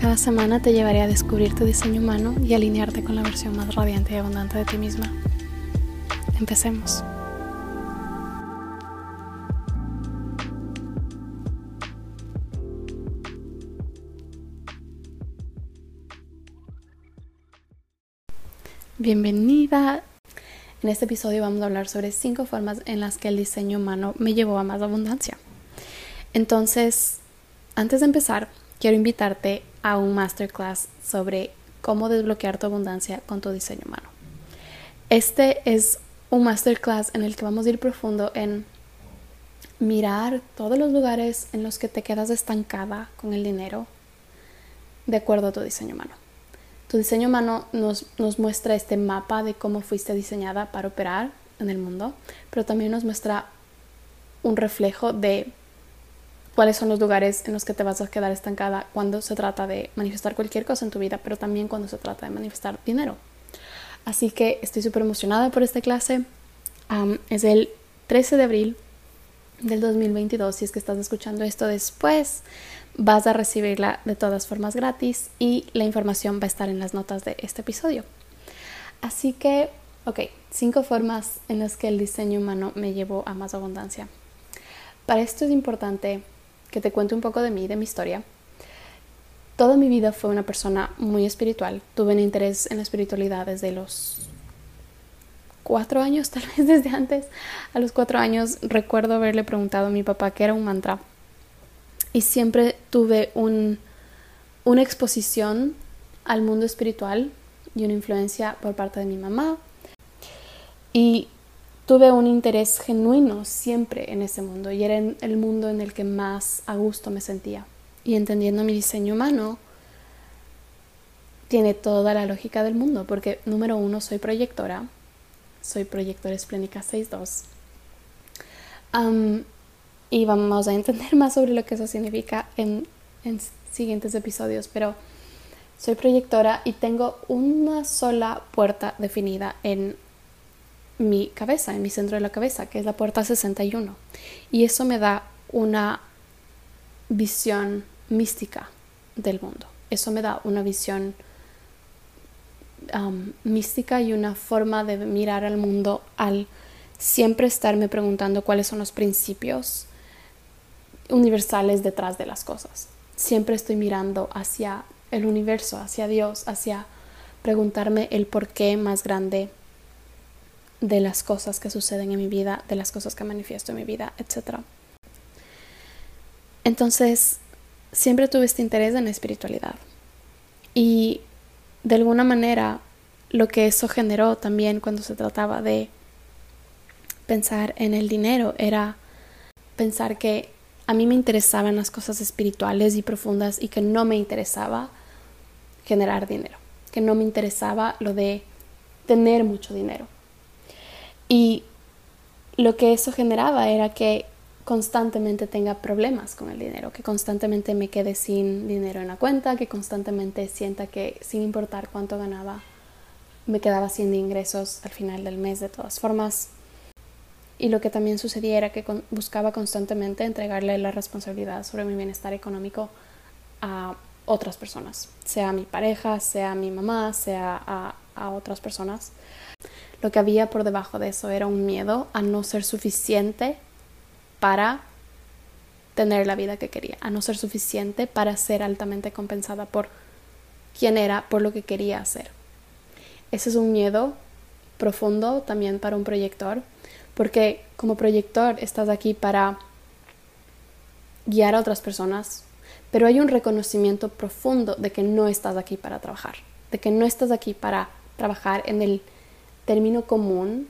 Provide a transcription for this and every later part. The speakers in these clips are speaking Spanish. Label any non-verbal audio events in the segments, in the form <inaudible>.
Cada semana te llevaré a descubrir tu diseño humano y alinearte con la versión más radiante y abundante de ti misma. Empecemos. Bienvenida. En este episodio vamos a hablar sobre cinco formas en las que el diseño humano me llevó a más abundancia. Entonces, antes de empezar, quiero invitarte a un masterclass sobre cómo desbloquear tu abundancia con tu diseño humano. Este es un masterclass en el que vamos a ir profundo en mirar todos los lugares en los que te quedas estancada con el dinero de acuerdo a tu diseño humano. Tu diseño humano nos, nos muestra este mapa de cómo fuiste diseñada para operar en el mundo, pero también nos muestra un reflejo de cuáles son los lugares en los que te vas a quedar estancada cuando se trata de manifestar cualquier cosa en tu vida, pero también cuando se trata de manifestar dinero. Así que estoy súper emocionada por esta clase. es el 13 de abril del 2022. Si es que estás escuchando esto después, vas a recibirla de todas formas gratis y la información va a estar en las notas de este episodio. Así que, ok, cinco formas en las que el diseño humano me llevó a más abundancia. Para esto es importante que te cuente un poco de mí, de mi historia. Toda mi vida fue una persona muy espiritual. Tuve un interés en la espiritualidad desde los cuatro años, <laughs> tal vez desde antes. A los cuatro años recuerdo haberle preguntado a mi papá qué era un mantra. Y siempre tuve un, una exposición al mundo espiritual y una influencia por parte de mi mamá. Y tuve un interés genuino siempre en ese mundo y era el mundo en el que más a gusto me sentía. Y entendiendo mi diseño humano, tiene toda la lógica del mundo, porque número uno, soy proyectora, soy proyectora esplénica 6.2. y vamos a entender más sobre lo que eso significa en, en siguientes episodios, pero soy proyectora y tengo una sola puerta definida en mi cabeza, en mi centro de la cabeza, que es la puerta 61. Y eso me da una visión mística del mundo. Eso me da una visión mística y una forma de mirar al mundo al siempre estarme preguntando cuáles son los principios universales detrás de las cosas. Siempre estoy mirando hacia el universo, hacia Dios, hacia preguntarme el por qué más grande de las cosas que suceden en mi vida, de las cosas que manifiesto en mi vida, etc. Entonces, siempre tuve este interés en la espiritualidad. Y de alguna manera, lo que eso generó también cuando se trataba de pensar en el dinero era pensar que a mí me interesaban las cosas espirituales y profundas y que no me interesaba generar dinero, que no me interesaba lo de tener mucho dinero. Y lo que eso generaba era que constantemente tenga problemas con el dinero, que constantemente me quede sin dinero en la cuenta, que constantemente sienta que sin importar cuánto ganaba, me quedaba sin ingresos al final del mes de todas formas. Y lo que también sucedía era que buscaba constantemente entregarle la responsabilidad sobre mi bienestar económico a otras personas, sea mi pareja, sea mi mamá, sea a, a otras personas. Lo que había por debajo de eso era un miedo a no ser suficiente para tener la vida que quería, a no ser suficiente para ser altamente compensada por quién era, por lo que quería hacer. Ese es un miedo profundo también para un proyector, porque como proyector estás aquí para guiar a otras personas, pero hay un reconocimiento profundo de que no estás aquí para trabajar, de que no estás aquí para trabajar en el término común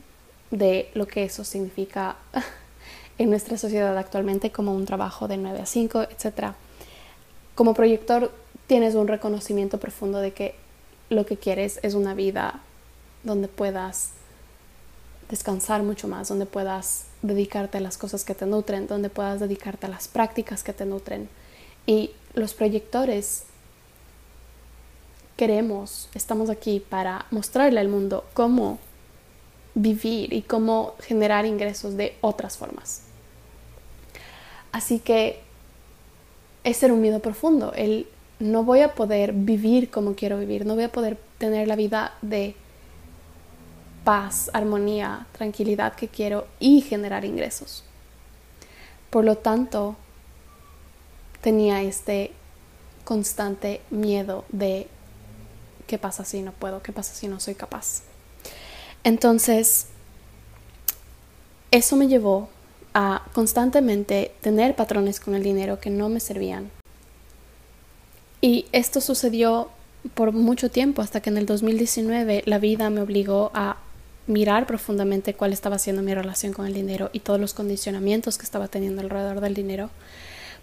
de lo que eso significa <laughs> en nuestra sociedad actualmente como un trabajo de 9 a 5, etc. Como proyector tienes un reconocimiento profundo de que lo que quieres es una vida donde puedas descansar mucho más, donde puedas dedicarte a las cosas que te nutren, donde puedas dedicarte a las prácticas que te nutren. Y los proyectores queremos, estamos aquí para mostrarle al mundo cómo vivir y cómo generar ingresos de otras formas. Así que es ser un miedo profundo, el no voy a poder vivir como quiero vivir, no voy a poder tener la vida de paz, armonía, tranquilidad que quiero y generar ingresos. Por lo tanto, tenía este constante miedo de qué pasa si no puedo, qué pasa si no soy capaz. Entonces, eso me llevó a constantemente tener patrones con el dinero que no me servían. Y esto sucedió por mucho tiempo hasta que en el 2019 la vida me obligó a mirar profundamente cuál estaba siendo mi relación con el dinero y todos los condicionamientos que estaba teniendo alrededor del dinero.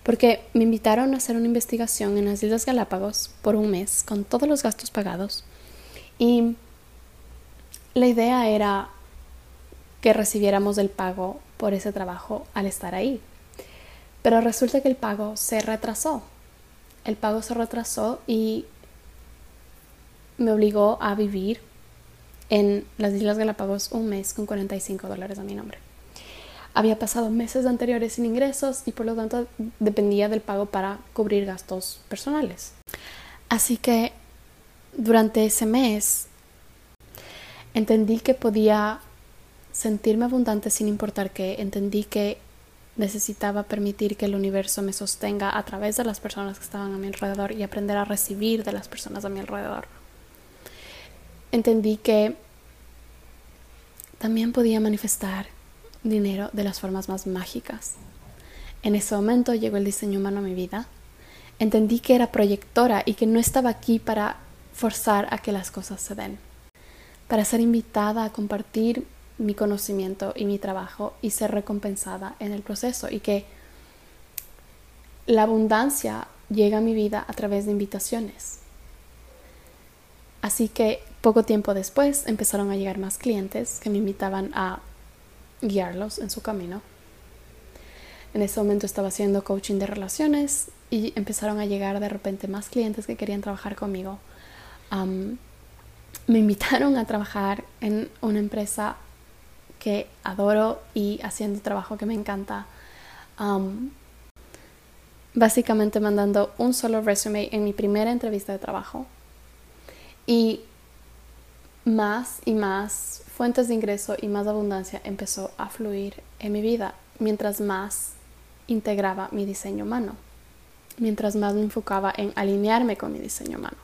Porque me invitaron a hacer una investigación en las Islas Galápagos por un mes con todos los gastos pagados. Y la idea era que recibiéramos el pago por ese trabajo al estar ahí. Pero resulta que el pago se retrasó. El pago se retrasó y me obligó a vivir en las Islas Galápagos un mes con 45 dólares a mi nombre. Había pasado meses anteriores sin ingresos y por lo tanto dependía del pago para cubrir gastos personales. Así que durante ese mes entendí que podía sentirme abundante sin importar qué, entendí que necesitaba permitir que el universo me sostenga a través de las personas que estaban a mi alrededor y aprender a recibir de las personas a mi alrededor. Entendí que también podía manifestar dinero de las formas más mágicas. En ese momento llegó el diseño humano a mi vida. Entendí que era proyectora y que no estaba aquí para forzar a que las cosas se den, para ser invitada a compartir mi conocimiento y mi trabajo y ser recompensada en el proceso y que la abundancia llega a mi vida a través de invitaciones. Así que poco tiempo después empezaron a llegar más clientes que me invitaban a guiarlos en su camino. En ese momento estaba haciendo coaching de relaciones y empezaron a llegar de repente más clientes que querían trabajar conmigo. Me invitaron a trabajar en una empresa que adoro y haciendo trabajo que me encanta. básicamente mandando un solo resume en mi primera entrevista de trabajo. Y más y más fuentes de ingreso y más abundancia empezó a fluir en mi vida mientras más integraba mi diseño humano, mientras más me enfocaba en alinearme con mi diseño humano.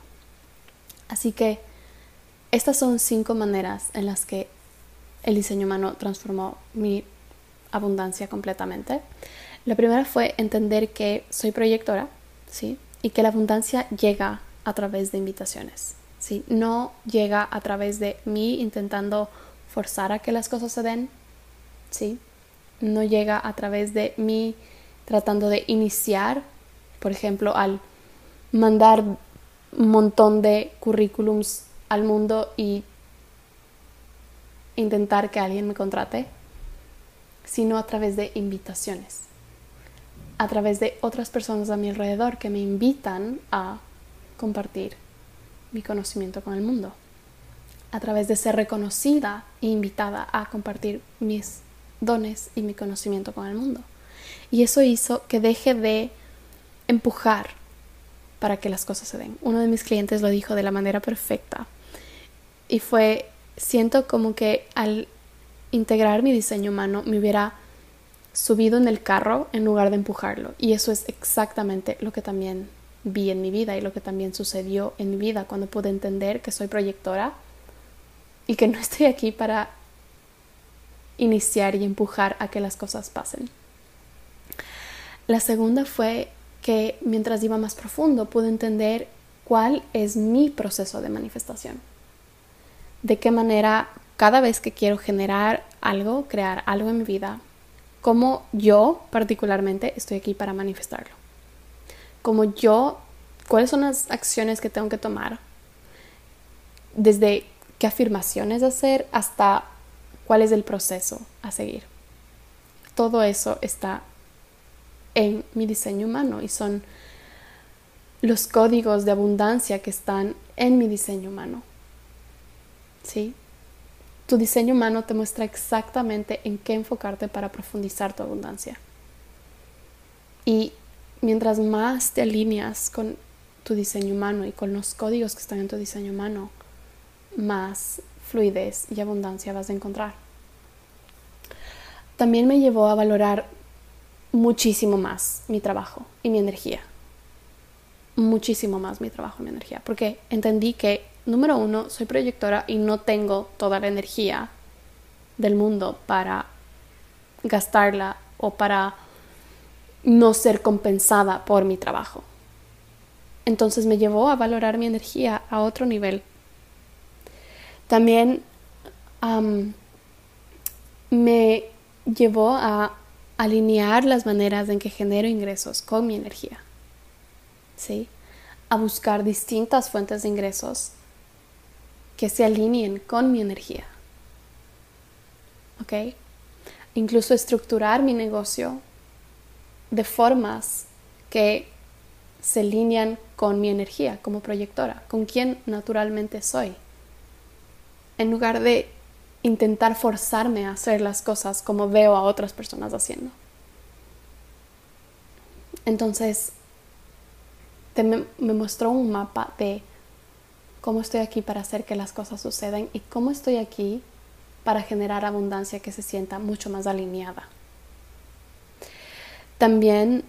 Así que estas son cinco maneras en las que el diseño humano transformó mi abundancia completamente. La primera fue entender que soy proyectora, ¿sí? Y que la abundancia llega a través de invitaciones, ¿sí? No llega a través de mí intentando forzar a que las cosas se den, ¿sí? No llega a través de mí tratando de iniciar, por ejemplo, al mandar un montón de currículums al mundo y intentar que alguien me contrate, sino a través de invitaciones, a través de otras personas a mi alrededor que me invitan a compartir mi conocimiento con el mundo, a través de ser reconocida e invitada a compartir mis dones y mi conocimiento con el mundo. Y eso hizo que deje de empujar para que las cosas se den. Uno de mis clientes lo dijo de la manera perfecta y fue siento como que al integrar mi diseño humano me hubiera subido en el carro en lugar de empujarlo. Y eso es exactamente lo que también vi en mi vida y lo que también sucedió en mi vida cuando pude entender que soy proyectora y que no estoy aquí para iniciar y empujar a que las cosas pasen. La segunda fue que mientras iba más profundo pude entender cuál es mi proceso de manifestación de qué manera cada vez que quiero generar algo, crear algo en mi vida, cómo yo particularmente estoy aquí para manifestarlo. Como yo, cuáles son las acciones que tengo que tomar desde qué afirmaciones hacer hasta cuál es el proceso a seguir. Todo eso está en mi diseño humano y son los códigos de abundancia que están en mi diseño humano. ¿Sí? Tu diseño humano te muestra exactamente en qué enfocarte para profundizar tu abundancia. Y mientras más te alineas con tu diseño humano y con los códigos que están en tu diseño humano, más fluidez y abundancia vas a encontrar. También me llevó a valorar muchísimo más mi trabajo y mi energía. Muchísimo más mi trabajo y mi energía. Porque entendí que, número uno, soy proyectora y no tengo toda la energía del mundo para gastarla o para no ser compensada por mi trabajo. Entonces me llevó a valorar mi energía a otro nivel. También me llevó a alinear las maneras en que genero ingresos con mi energía. ¿Sí? A buscar distintas fuentes de ingresos que se alineen con mi energía. ¿Ok? Incluso estructurar mi negocio de formas que se alinean con mi energía como proyectora, con quien naturalmente soy. En lugar de intentar forzarme a hacer las cosas como veo a otras personas haciendo. Entonces, me, mostró un mapa de cómo estoy aquí para hacer que las cosas sucedan y cómo estoy aquí para generar abundancia que se sienta mucho más alineada. También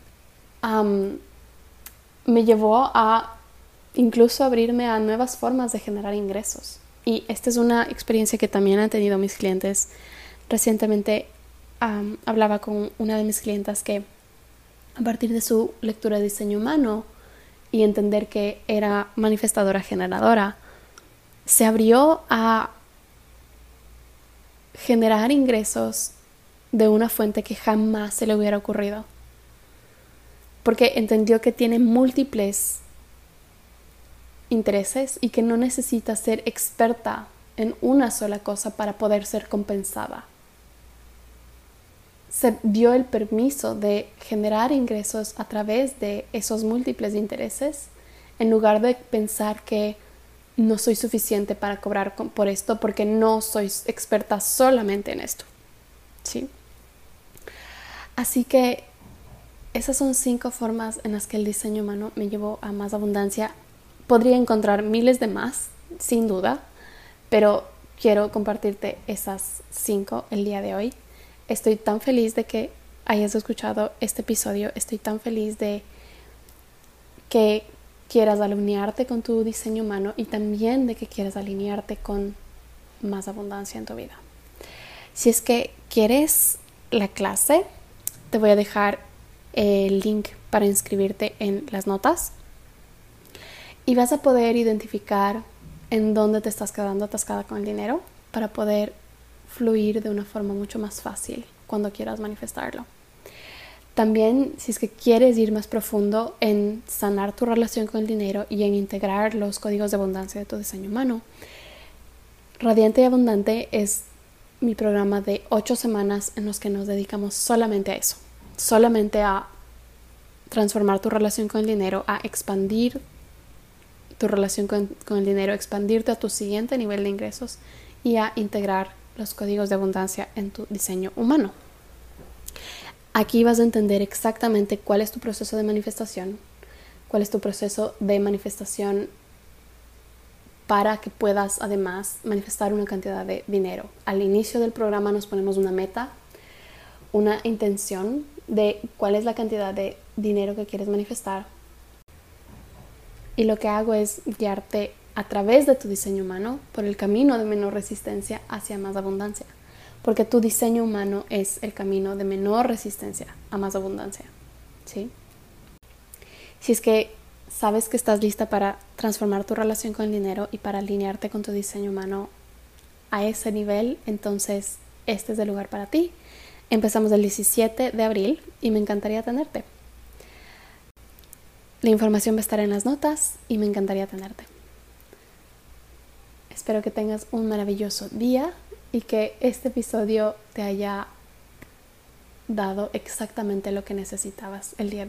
me llevó a incluso abrirme a nuevas formas de generar ingresos. Y esta es una experiencia que también han tenido mis clientes. Recientemente hablaba con una de mis clientas que a partir de su lectura de diseño humano y entender que era manifestadora generadora, se abrió a generar ingresos de una fuente que jamás se le hubiera ocurrido. Porque entendió que tiene múltiples intereses y que no necesita ser experta en una sola cosa para poder ser compensada. Se dio el permiso de generar ingresos a través de esos múltiples intereses en lugar de pensar que no soy suficiente para cobrar por esto porque no soy experta solamente en esto. ¿Sí? Así que esas son cinco formas en las que el diseño humano me llevó a más abundancia Podría encontrar miles de más, sin duda, pero quiero compartirte esas cinco el día de hoy. Estoy tan feliz de que hayas escuchado este episodio, estoy tan feliz de que quieras alinearte con tu diseño humano y también de que quieras alinearte con más abundancia en tu vida. Si es que quieres la clase, te voy a dejar el link para inscribirte en las notas y vas a poder identificar en dónde te estás quedando atascada con el dinero para poder fluir de una forma mucho más fácil cuando quieras manifestarlo. También, si es que quieres ir más profundo en sanar tu relación con el dinero y en integrar los códigos de abundancia de tu diseño humano, Radiante y Abundante es mi programa de ocho semanas en los que nos dedicamos solamente a eso, solamente a transformar tu relación con el dinero, a expandir tu relación con, el dinero, expandirte a tu siguiente nivel de ingresos y a integrar los códigos de abundancia en tu diseño humano. Aquí vas a entender exactamente cuál es tu proceso de manifestación, cuál es tu proceso de manifestación para que puedas además manifestar una cantidad de dinero. Al inicio del programa nos ponemos una meta, una intención de cuál es la cantidad de dinero que quieres manifestar y lo que hago es guiarte a través de tu diseño humano por el camino de menor resistencia hacia más abundancia, porque tu diseño humano es el camino de menor resistencia a más abundancia, ¿sí? Si es que sabes que estás lista para transformar tu relación con el dinero y para alinearte con tu diseño humano a ese nivel, entonces este es el lugar para ti. Empezamos el 17 de abril y me encantaría tenerte. La información va a estar en las notas y me encantaría tenerte. Espero que tengas un maravilloso día y que este episodio te haya dado exactamente lo que necesitabas el día de hoy.